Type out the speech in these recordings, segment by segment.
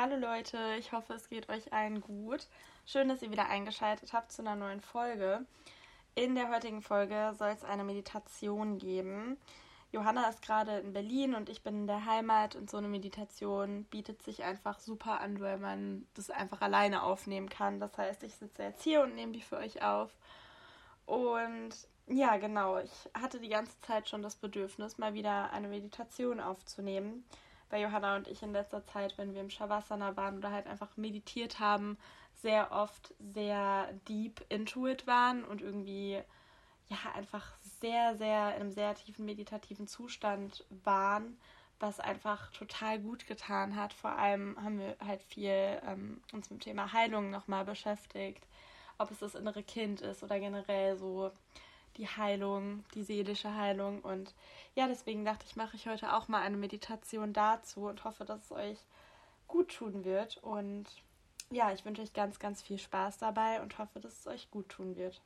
Hallo Leute, ich hoffe, es geht euch allen gut. Schön, dass ihr wieder eingeschaltet habt zu einer neuen Folge. In der heutigen Folge soll es eine Meditation geben. Johanna ist gerade in Berlin und ich bin in der Heimat und so eine Meditation bietet sich einfach super an, weil man das einfach alleine aufnehmen kann. Das heißt, ich sitze jetzt hier und nehme die für euch auf. Und ja, genau, ich hatte die ganze Zeit schon das Bedürfnis, mal wieder eine Meditation aufzunehmen weil Johanna und ich in letzter Zeit, wenn wir im Shavasana waren oder halt einfach meditiert haben, sehr oft sehr deep into it waren und irgendwie ja einfach sehr, sehr in einem sehr tiefen meditativen Zustand waren, was einfach total gut getan hat. Vor allem haben wir halt viel ähm, uns mit dem Thema Heilung nochmal beschäftigt, ob es das innere Kind ist oder generell so die Heilung, die seelische Heilung. Und ja, deswegen dachte ich, mache ich heute auch mal eine Meditation dazu und hoffe, dass es euch gut tun wird. Und ja, ich wünsche euch ganz, ganz viel Spaß dabei und hoffe, dass es euch gut tun wird.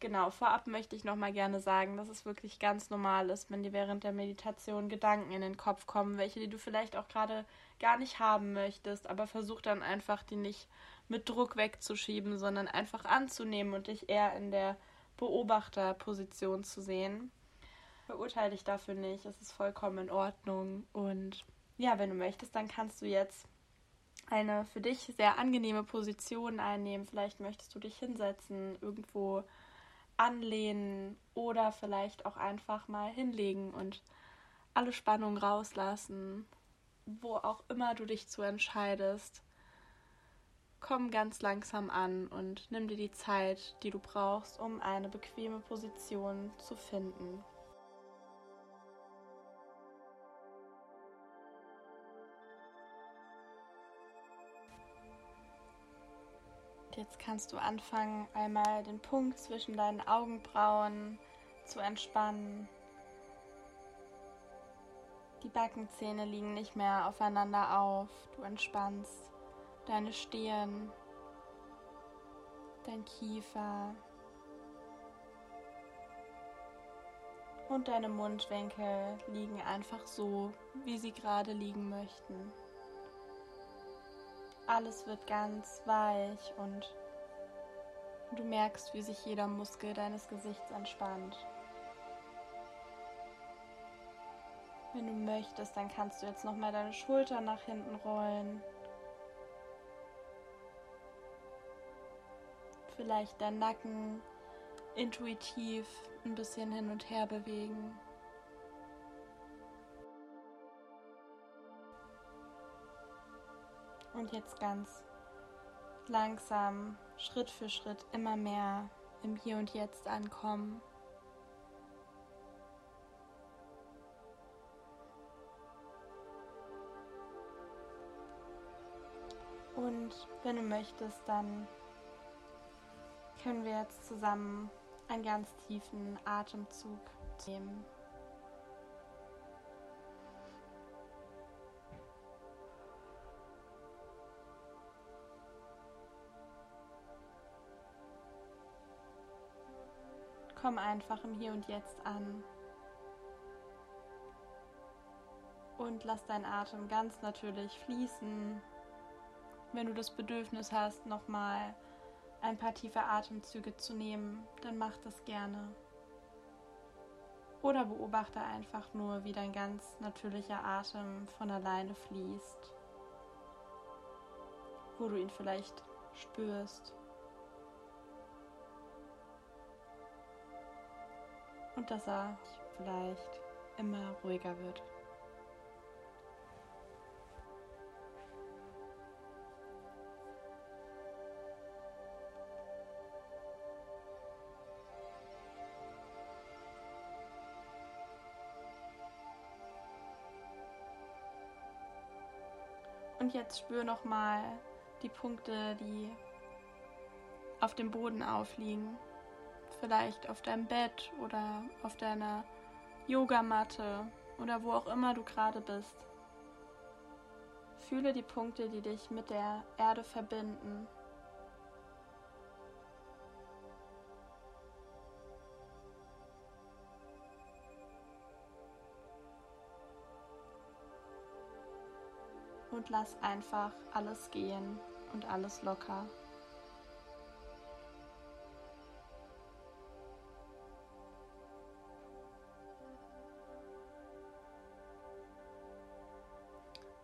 Genau, vorab möchte ich nochmal gerne sagen, dass es wirklich ganz normal ist, wenn dir während der Meditation Gedanken in den Kopf kommen, welche die du vielleicht auch gerade gar nicht haben möchtest, aber versuch dann einfach, die nicht mit Druck wegzuschieben, sondern einfach anzunehmen und dich eher in der Beobachterposition zu sehen. Verurteile dich dafür nicht, es ist vollkommen in Ordnung. Und ja, wenn du möchtest, dann kannst du jetzt eine für dich sehr angenehme Position einnehmen. Vielleicht möchtest du dich hinsetzen, irgendwo anlehnen oder vielleicht auch einfach mal hinlegen und alle Spannung rauslassen, wo auch immer du dich zu entscheidest komm ganz langsam an und nimm dir die Zeit, die du brauchst, um eine bequeme Position zu finden. Jetzt kannst du anfangen, einmal den Punkt zwischen deinen Augenbrauen zu entspannen. Die Backenzähne liegen nicht mehr aufeinander auf. Du entspannst deine Stirn, dein Kiefer und deine Mundwinkel liegen einfach so, wie sie gerade liegen möchten. Alles wird ganz weich und du merkst, wie sich jeder Muskel deines Gesichts entspannt. Wenn du möchtest, dann kannst du jetzt noch mal deine Schultern nach hinten rollen vielleicht deinen Nacken intuitiv ein bisschen hin und her bewegen. Und jetzt ganz langsam, Schritt für Schritt immer mehr im Hier und Jetzt ankommen. Und wenn du möchtest, dann können wir jetzt zusammen einen ganz tiefen Atemzug nehmen. Komm einfach im Hier und Jetzt an. Und lass deinen Atem ganz natürlich fließen. Wenn du das Bedürfnis hast, nochmal ein paar tiefe Atemzüge zu nehmen, dann mach das gerne. Oder beobachte einfach nur, wie dein ganz natürlicher Atem von alleine fließt, wo du ihn vielleicht spürst. Und dass er vielleicht immer ruhiger wird. Jetzt spür noch mal die Punkte, die auf dem Boden aufliegen. Vielleicht auf deinem Bett oder auf deiner Yogamatte oder wo auch immer du gerade bist. Fühle die Punkte, die dich mit der Erde verbinden. Und lass einfach alles gehen und alles locker.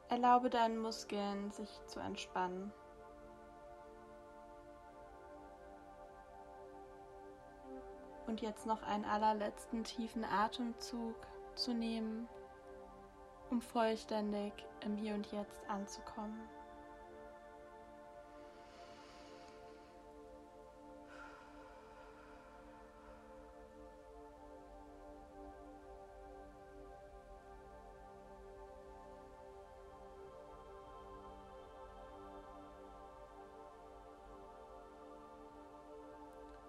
Erlaube deinen Muskeln, sich zu entspannen. Und jetzt noch einen allerletzten tiefen Atemzug zu nehmen, um vollständig im Hier und Jetzt anzukommen.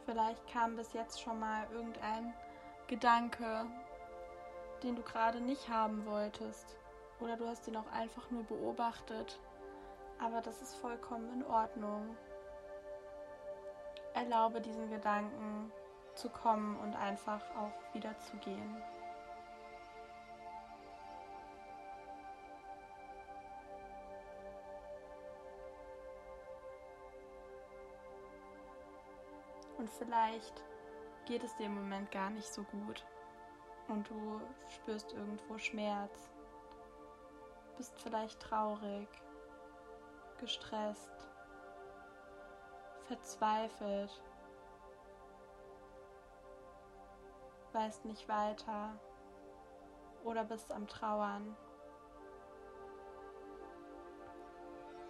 Vielleicht kam bis jetzt schon mal irgendein Gedanke, den du gerade nicht haben wolltest. Oder du hast ihn auch einfach nur beobachtet. Aber das ist vollkommen in Ordnung. Erlaube diesen Gedanken zu kommen und einfach auch wieder zu gehen. Und vielleicht geht es dir im Moment gar nicht so gut. Und du spürst irgendwo Schmerz. Bist vielleicht traurig, gestresst, verzweifelt. Weißt nicht weiter. Oder bist am Trauern.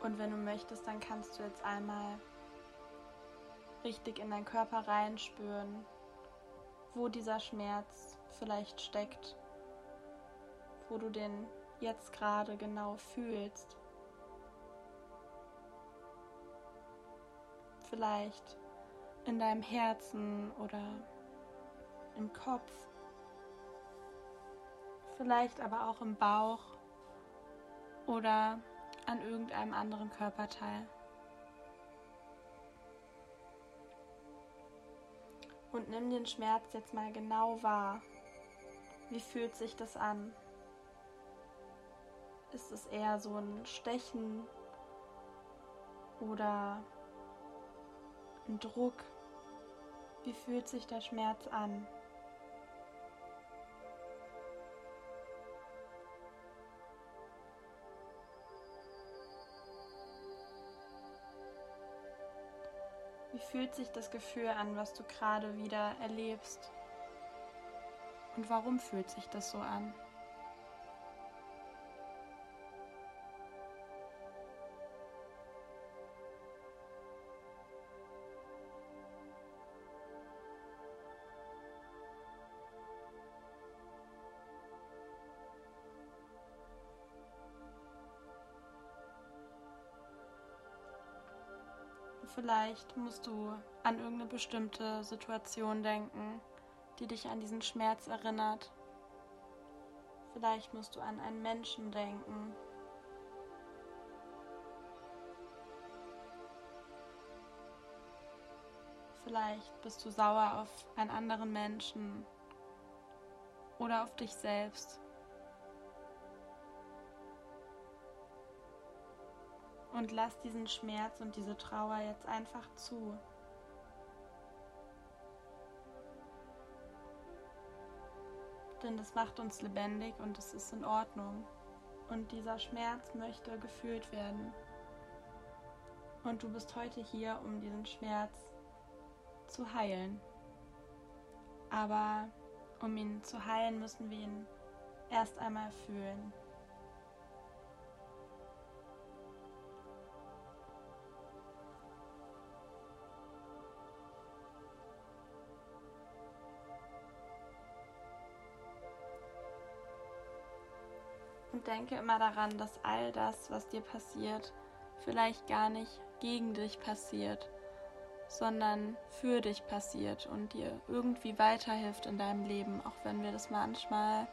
Und wenn du möchtest, dann kannst du jetzt einmal richtig in deinen Körper reinspüren, wo dieser Schmerz vielleicht steckt, wo du den jetzt gerade genau fühlst. Vielleicht in deinem Herzen oder im Kopf, vielleicht aber auch im Bauch oder an irgendeinem anderen Körperteil. Und nimm den Schmerz jetzt mal genau wahr. Wie fühlt sich das an? Ist es eher so ein Stechen oder ein Druck? Wie fühlt sich der Schmerz an? Wie fühlt sich das Gefühl an, was du gerade wieder erlebst? Und warum fühlt sich das so an? Vielleicht musst du an irgendeine bestimmte Situation denken, die dich an diesen Schmerz erinnert. Vielleicht musst du an einen Menschen denken. Vielleicht bist du sauer auf einen anderen Menschen oder auf dich selbst. Und lass diesen Schmerz und diese Trauer jetzt einfach zu. Denn das macht uns lebendig und es ist in Ordnung. Und dieser Schmerz möchte gefühlt werden. Und du bist heute hier, um diesen Schmerz zu heilen. Aber um ihn zu heilen, müssen wir ihn erst einmal fühlen. Denke immer daran, dass all das, was dir passiert, vielleicht gar nicht gegen dich passiert, sondern für dich passiert und dir irgendwie weiterhilft in deinem Leben, auch wenn wir das manchmal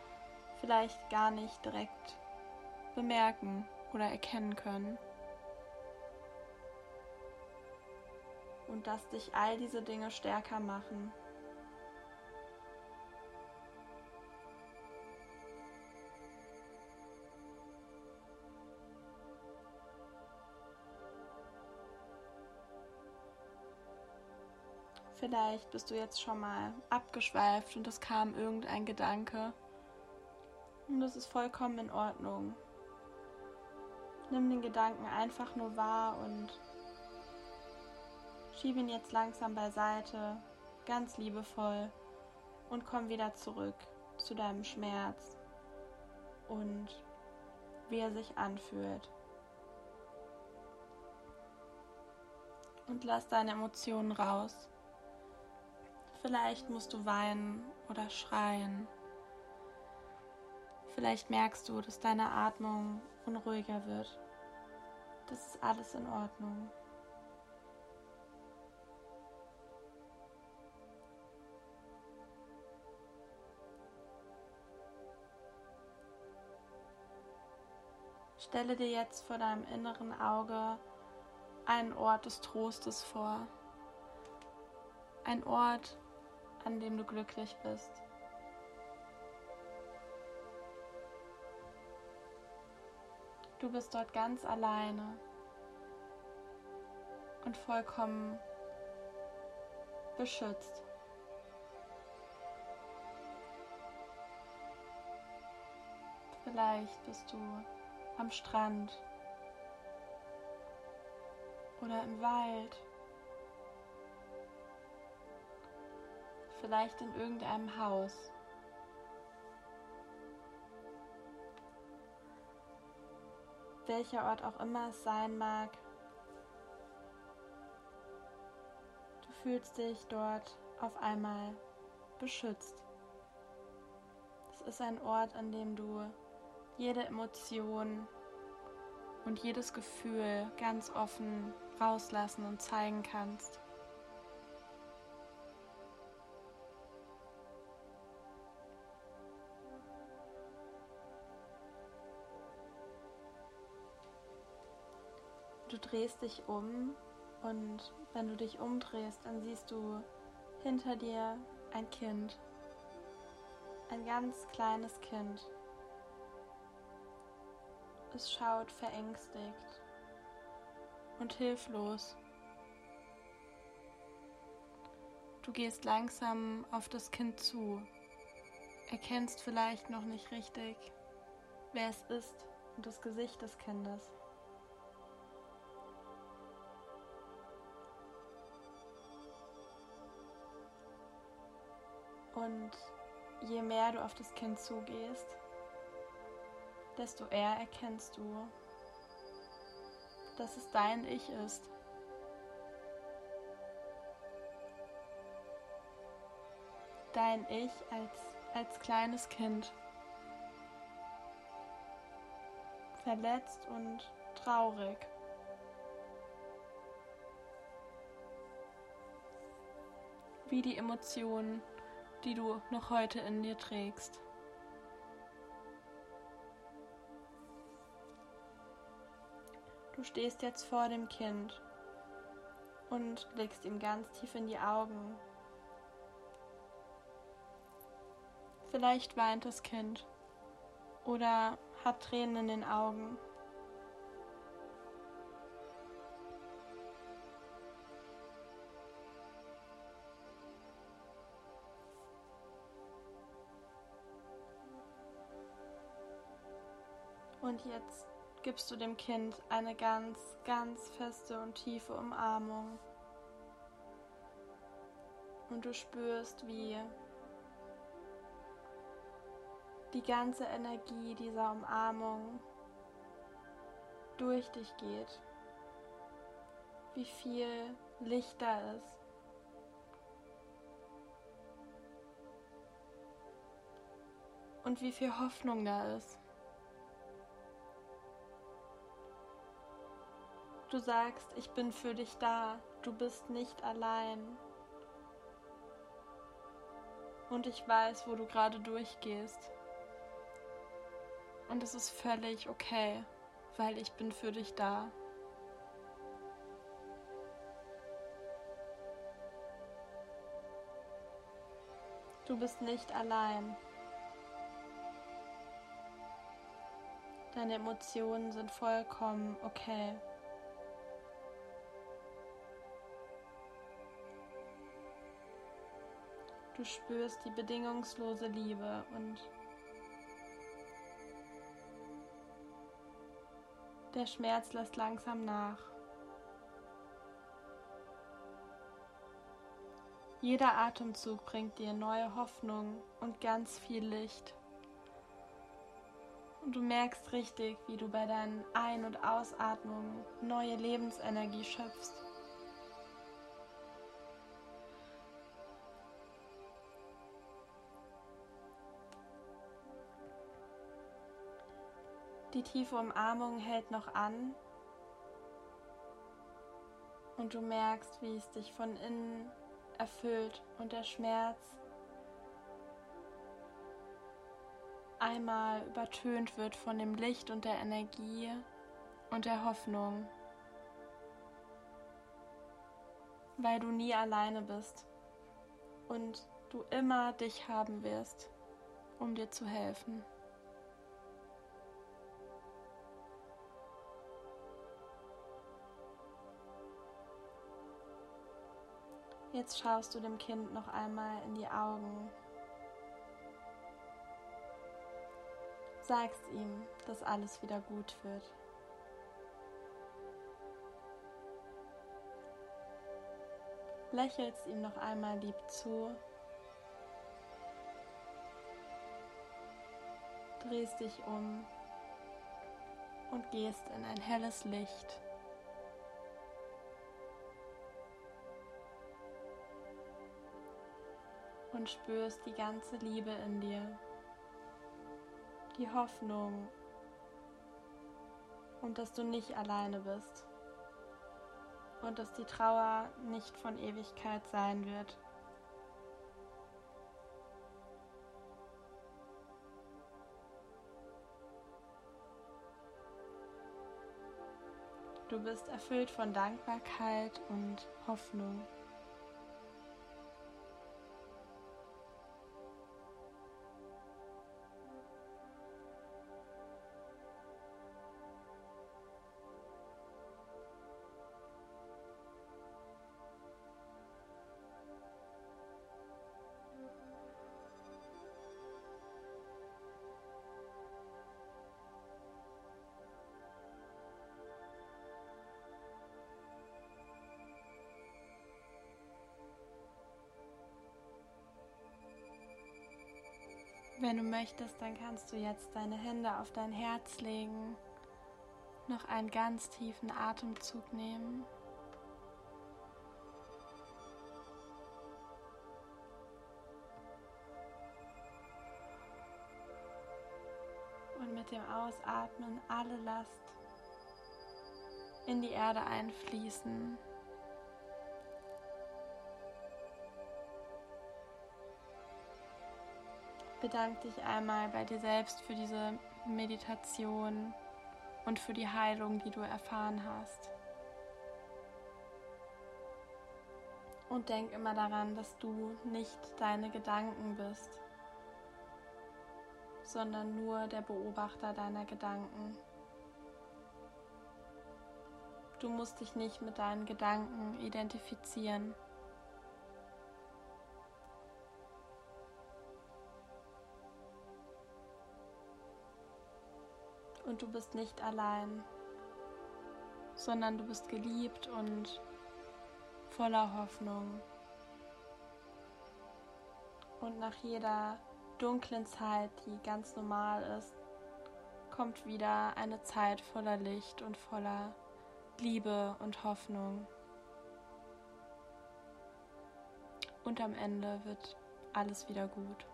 vielleicht gar nicht direkt bemerken oder erkennen können. Und dass dich all diese Dinge stärker machen Vielleicht bist du jetzt schon mal abgeschweift und es kam irgendein Gedanke. Und das ist vollkommen in Ordnung. Nimm den Gedanken einfach nur wahr und schieb ihn jetzt langsam beiseite, ganz liebevoll und komm wieder zurück zu deinem Schmerz und wie er sich anfühlt. Und lass deine Emotionen raus. Vielleicht musst du weinen oder schreien. Vielleicht merkst du, dass deine Atmung unruhiger wird. Das ist alles in Ordnung. Stelle dir jetzt vor deinem inneren Auge einen Ort des Trostes vor. Ein Ort, an dem du glücklich bist. Du bist dort ganz alleine und vollkommen beschützt. Vielleicht bist du am Strand oder im Wald vielleicht in irgendeinem Haus. Welcher Ort auch immer es sein mag, du fühlst dich dort auf einmal beschützt. Es ist ein Ort, an dem du jede Emotion und jedes Gefühl ganz offen rauslassen und zeigen kannst. Du drehst dich um und wenn du dich umdrehst, dann siehst du hinter dir ein Kind. Ein ganz kleines Kind. Es schaut verängstigt und hilflos. Du gehst langsam auf das Kind zu, erkennst vielleicht noch nicht richtig, wer es ist und das Gesicht des Kindes. Und je mehr du auf das Kind zugehst, desto eher erkennst du, dass es dein Ich ist. Dein Ich als, als kleines Kind. Verletzt und traurig. Wie die Emotionen die du noch heute in dir trägst. Du stehst jetzt vor dem Kind und blickst ihm ganz tief in die Augen. Vielleicht weint das Kind oder hat Tränen in den Augen. Und jetzt gibst du dem Kind eine ganz, ganz feste und tiefe Umarmung. Und du spürst, wie die ganze Energie dieser Umarmung durch dich geht. Wie viel Licht da ist. Und wie viel Hoffnung da ist. Du sagst, ich bin für dich da, du bist nicht allein. Und ich weiß, wo du gerade durchgehst. Und es ist völlig okay, weil ich bin für dich da. Du bist nicht allein. Deine Emotionen sind vollkommen okay. Du spürst die bedingungslose Liebe und der Schmerz lässt langsam nach. Jeder Atemzug bringt dir neue Hoffnung und ganz viel Licht. Und du merkst richtig, wie du bei deinen Ein- und Ausatmungen neue Lebensenergie schöpfst. Die tiefe Umarmung hält noch an und du merkst, wie es dich von innen erfüllt und der Schmerz einmal übertönt wird von dem Licht und der Energie und der Hoffnung, weil du nie alleine bist und du immer dich haben wirst, um dir zu helfen. Jetzt schaust du dem Kind noch einmal in die Augen. Sagst ihm, dass alles wieder gut wird. Lächelst ihm noch einmal lieb zu. Drehst dich um und gehst in ein helles Licht. Und spürst die ganze Liebe in dir, die Hoffnung und dass du nicht alleine bist und dass die Trauer nicht von Ewigkeit sein wird. Du bist erfüllt von Dankbarkeit und Hoffnung. Wenn du möchtest, dann kannst du jetzt deine Hände auf dein Herz legen, noch einen ganz tiefen Atemzug nehmen. Und mit dem Ausatmen alle Last in die Erde einfließen. Bedank dich einmal bei dir selbst für diese Meditation und für die Heilung, die du erfahren hast. Und denk immer daran, dass du nicht deine Gedanken bist, sondern nur der Beobachter deiner Gedanken. Du musst dich nicht mit deinen Gedanken identifizieren. Und du bist nicht allein, sondern du bist geliebt und voller Hoffnung. Und nach jeder dunklen Zeit, die ganz normal ist, kommt wieder eine Zeit voller Licht und voller Liebe und Hoffnung. Und am Ende wird alles wieder gut.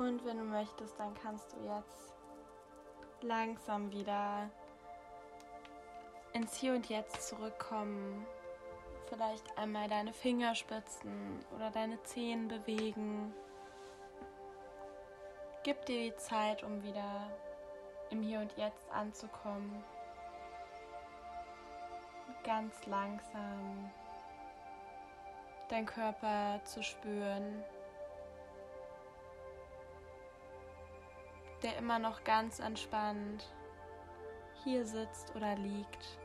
Und wenn du möchtest, dann kannst du jetzt langsam wieder ins Hier und Jetzt zurückkommen. Vielleicht einmal deine Fingerspitzen oder deine Zehen bewegen. Gib dir die Zeit, um wieder im Hier und Jetzt anzukommen. Ganz langsam dein Körper zu spüren, der immer noch ganz entspannt hier sitzt oder liegt.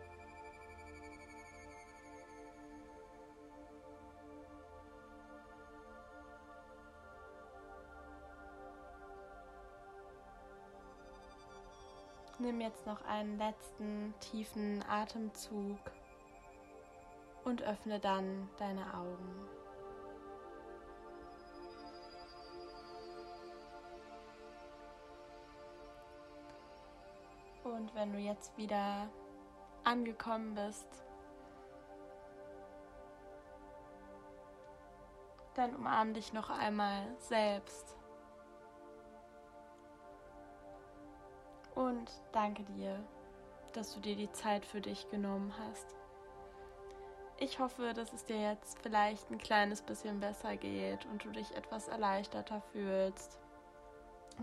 Nimm jetzt noch einen letzten tiefen Atemzug und öffne dann deine Augen. Und wenn du jetzt wieder angekommen bist, dann umarm dich noch einmal selbst. Und danke dir, dass du dir die Zeit für dich genommen hast. Ich hoffe, dass es dir jetzt vielleicht ein kleines bisschen besser geht und du dich etwas erleichterter fühlst,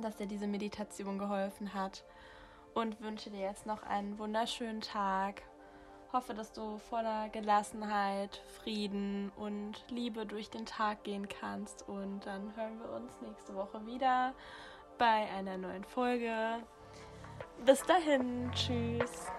dass dir diese Meditation geholfen hat und wünsche dir jetzt noch einen wunderschönen Tag. Hoffe, dass du voller Gelassenheit, Frieden und Liebe durch den Tag gehen kannst und dann hören wir uns nächste Woche wieder bei einer neuen Folge. Bis dahin, tschüss.